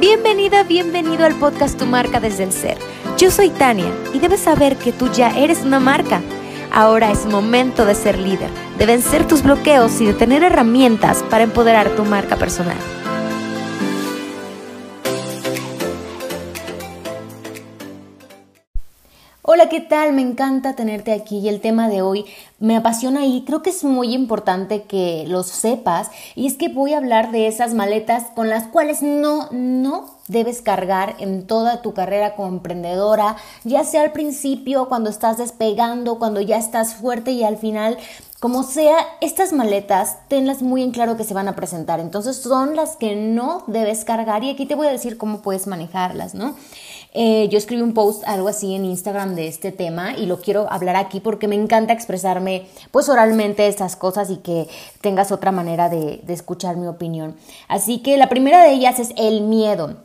Bienvenida, bienvenido al podcast Tu marca desde el ser. Yo soy Tania y debes saber que tú ya eres una marca. Ahora es momento de ser líder, de vencer tus bloqueos y de tener herramientas para empoderar tu marca personal. Hola, ¿qué tal? Me encanta tenerte aquí y el tema de hoy me apasiona y creo que es muy importante que lo sepas y es que voy a hablar de esas maletas con las cuales no, no debes cargar en toda tu carrera como emprendedora, ya sea al principio, cuando estás despegando, cuando ya estás fuerte y al final como sea, estas maletas, tenlas muy en claro que se van a presentar. Entonces son las que no debes cargar y aquí te voy a decir cómo puedes manejarlas, ¿no? Eh, yo escribí un post, algo así en Instagram de este tema y lo quiero hablar aquí porque me encanta expresarme pues oralmente estas cosas y que tengas otra manera de, de escuchar mi opinión. Así que la primera de ellas es el miedo.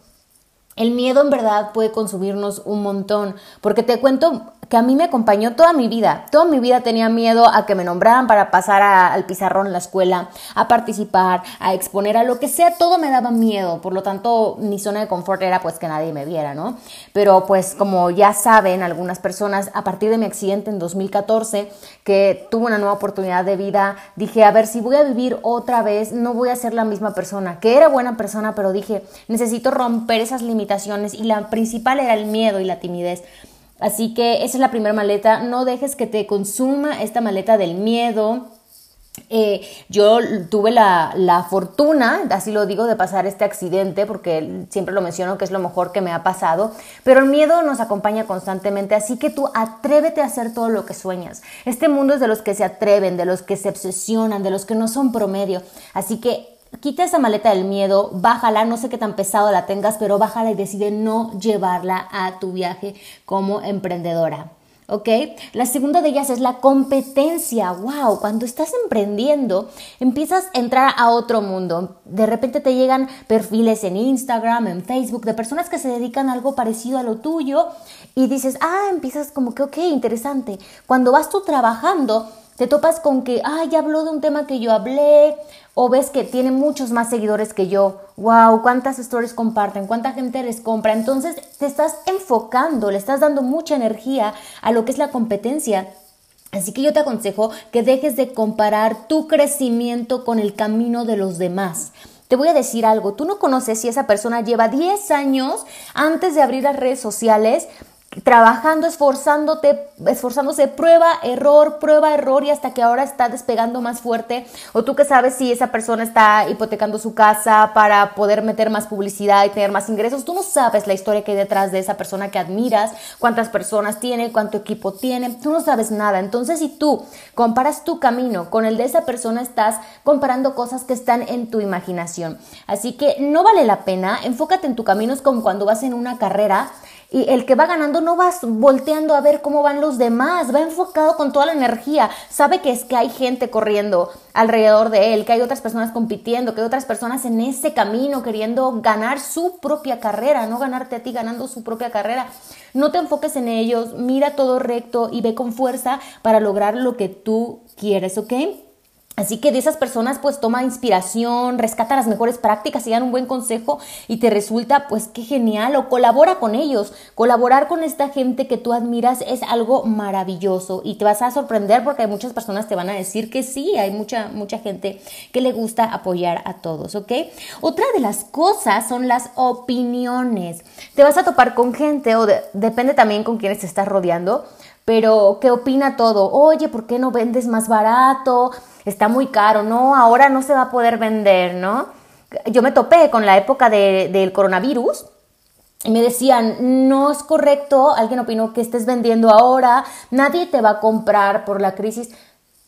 El miedo en verdad puede consumirnos un montón, porque te cuento que a mí me acompañó toda mi vida. Toda mi vida tenía miedo a que me nombraran para pasar al pizarrón en la escuela, a participar, a exponer, a lo que sea, todo me daba miedo. Por lo tanto, mi zona de confort era pues que nadie me viera, ¿no? Pero pues como ya saben algunas personas, a partir de mi accidente en 2014, que tuve una nueva oportunidad de vida, dije, a ver, si voy a vivir otra vez, no voy a ser la misma persona, que era buena persona, pero dije, necesito romper esas limitaciones y la principal era el miedo y la timidez. Así que esa es la primera maleta. No dejes que te consuma esta maleta del miedo. Eh, yo tuve la, la, fortuna, así lo digo, de pasar este accidente, porque siempre lo menciono que es lo mejor que me ha pasado, pero el miedo nos acompaña constantemente, así que tú atrévete a hacer todo lo que sueñas. Este mundo es de los que se atreven, de los que se obsesionan, de los que no son promedio, así que quita esa maleta del miedo, bájala, no sé qué tan pesado la tengas, pero bájala y decide no llevarla a tu viaje como emprendedora. ¿Ok? La segunda de ellas es la competencia. ¡Wow! Cuando estás emprendiendo, empiezas a entrar a otro mundo. De repente te llegan perfiles en Instagram, en Facebook, de personas que se dedican a algo parecido a lo tuyo y dices, ah, empiezas como que, ok, interesante. Cuando vas tú trabajando, te topas con que, ya habló de un tema que yo hablé, o ves que tiene muchos más seguidores que yo, wow, cuántas stories comparten, cuánta gente les compra, entonces te estás enfocando, le estás dando mucha energía a lo que es la competencia. Así que yo te aconsejo que dejes de comparar tu crecimiento con el camino de los demás. Te voy a decir algo, tú no conoces si esa persona lleva 10 años antes de abrir las redes sociales trabajando, esforzándote, esforzándose, prueba, error, prueba, error y hasta que ahora está despegando más fuerte. O tú que sabes si esa persona está hipotecando su casa para poder meter más publicidad y tener más ingresos. Tú no sabes la historia que hay detrás de esa persona que admiras, cuántas personas tiene, cuánto equipo tiene. Tú no sabes nada. Entonces, si tú comparas tu camino con el de esa persona, estás comparando cosas que están en tu imaginación. Así que no vale la pena. Enfócate en tu camino. Es como cuando vas en una carrera y el que va ganando no va volteando a ver cómo van los demás, va enfocado con toda la energía, sabe que es que hay gente corriendo alrededor de él, que hay otras personas compitiendo, que hay otras personas en ese camino queriendo ganar su propia carrera, no ganarte a ti ganando su propia carrera. No te enfoques en ellos, mira todo recto y ve con fuerza para lograr lo que tú quieres, ¿ok? Así que de esas personas pues toma inspiración, rescata las mejores prácticas y dan un buen consejo y te resulta pues qué genial o colabora con ellos. Colaborar con esta gente que tú admiras es algo maravilloso y te vas a sorprender porque muchas personas te van a decir que sí, hay mucha mucha gente que le gusta apoyar a todos, ¿ok? Otra de las cosas son las opiniones. Te vas a topar con gente o depende también con quienes te estás rodeando, pero ¿qué opina todo? Oye, ¿por qué no vendes más barato? Está muy caro, no, ahora no se va a poder vender, ¿no? Yo me topé con la época del coronavirus y me decían, no es correcto, alguien opinó que estés vendiendo ahora, nadie te va a comprar por la crisis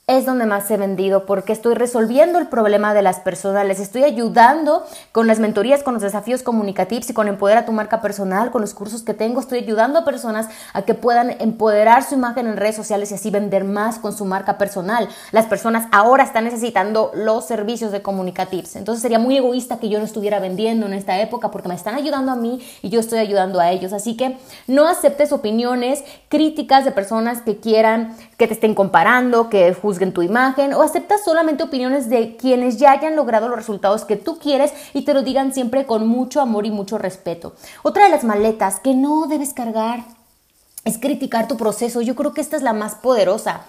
es donde más he vendido porque estoy resolviendo el problema de las personas, les estoy ayudando con las mentorías, con los desafíos comunicativos y con empoderar tu marca personal, con los cursos que tengo, estoy ayudando a personas a que puedan empoderar su imagen en redes sociales y así vender más con su marca personal. Las personas ahora están necesitando los servicios de comunicativos, entonces sería muy egoísta que yo no estuviera vendiendo en esta época porque me están ayudando a mí y yo estoy ayudando a ellos, así que no aceptes opiniones, críticas de personas que quieran que te estén comparando, que juzguen juzguen tu imagen o aceptas solamente opiniones de quienes ya hayan logrado los resultados que tú quieres y te lo digan siempre con mucho amor y mucho respeto. Otra de las maletas que no debes cargar es criticar tu proceso. Yo creo que esta es la más poderosa.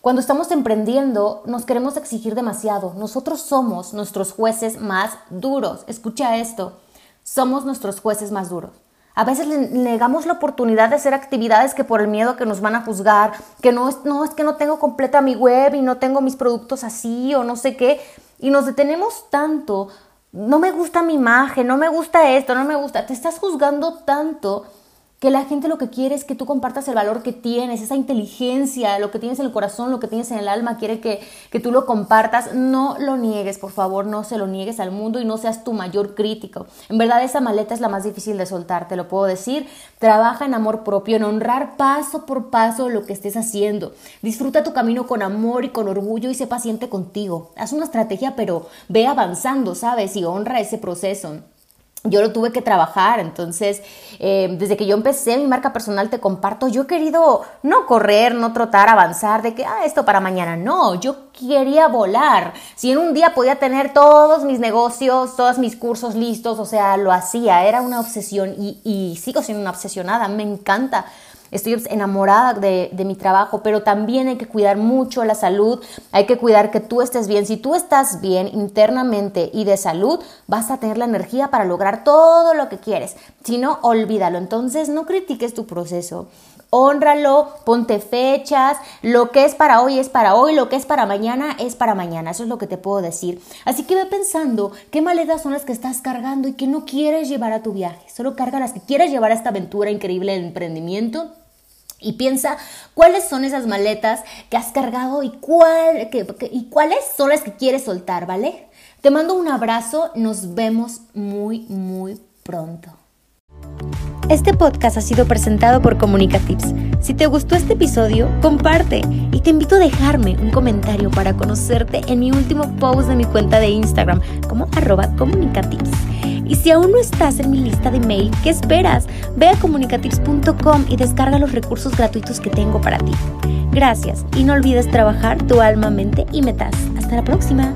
Cuando estamos emprendiendo, nos queremos exigir demasiado. Nosotros somos nuestros jueces más duros. Escucha esto. Somos nuestros jueces más duros. A veces le negamos la oportunidad de hacer actividades que por el miedo que nos van a juzgar, que no es, no es que no tengo completa mi web y no tengo mis productos así o no sé qué, y nos detenemos tanto, no me gusta mi imagen, no me gusta esto, no me gusta, te estás juzgando tanto que la gente lo que quiere es que tú compartas el valor que tienes, esa inteligencia, lo que tienes en el corazón, lo que tienes en el alma, quiere que, que, tú lo compartas. No lo niegues, por favor, no se lo niegues al mundo y no seas tu mayor crítico. En verdad esa maleta es la más difícil de soltar, te lo puedo decir. Trabaja en amor propio, en honrar paso por paso lo que estés haciendo. Disfruta tu camino con amor y con orgullo y sé paciente contigo. Haz una estrategia, pero ve avanzando, ¿sabes? Y honra ese proceso yo lo tuve que trabajar, entonces eh, desde que yo empecé mi marca personal te comparto, yo he querido no correr, no trotar, avanzar, de que, ah, esto para mañana, no, yo quería volar, si en un día podía tener todos mis negocios, todos mis cursos listos, o sea, lo hacía, era una obsesión y, y sigo siendo una obsesionada, me encanta estoy enamorada de, mi trabajo, pero también hay que cuidar mucho la salud, hay que cuidar que tú estés bien. Si tú estás bien internamente y de salud, vas a tener la energía para lograr todo lo que quieres. Si no, olvídalo. Entonces, no critiques tu proceso honralo, ponte fechas, lo que es para hoy es para hoy, lo que es para mañana es para mañana, eso es lo que te puedo decir. Así que ve pensando qué maletas son las que estás cargando y que no quieres llevar a tu viaje, solo carga las que quieres llevar a esta aventura increíble de emprendimiento y piensa cuáles son esas maletas que has cargado y, cuál, y cuáles son las que quieres soltar, ¿vale? Te mando un abrazo, nos vemos muy, muy pronto. Este podcast ha sido presentado por Comunicatips. Si te gustó este episodio, comparte y te invito a dejarme un comentario para conocerte en mi último post de mi cuenta de Instagram como arroba comunicatips. Y si aún no estás en mi lista de mail, ¿qué esperas? Ve a comunicatips.com y descarga los recursos gratuitos que tengo para ti. Gracias y no olvides trabajar tu alma, mente y metas. Hasta la próxima.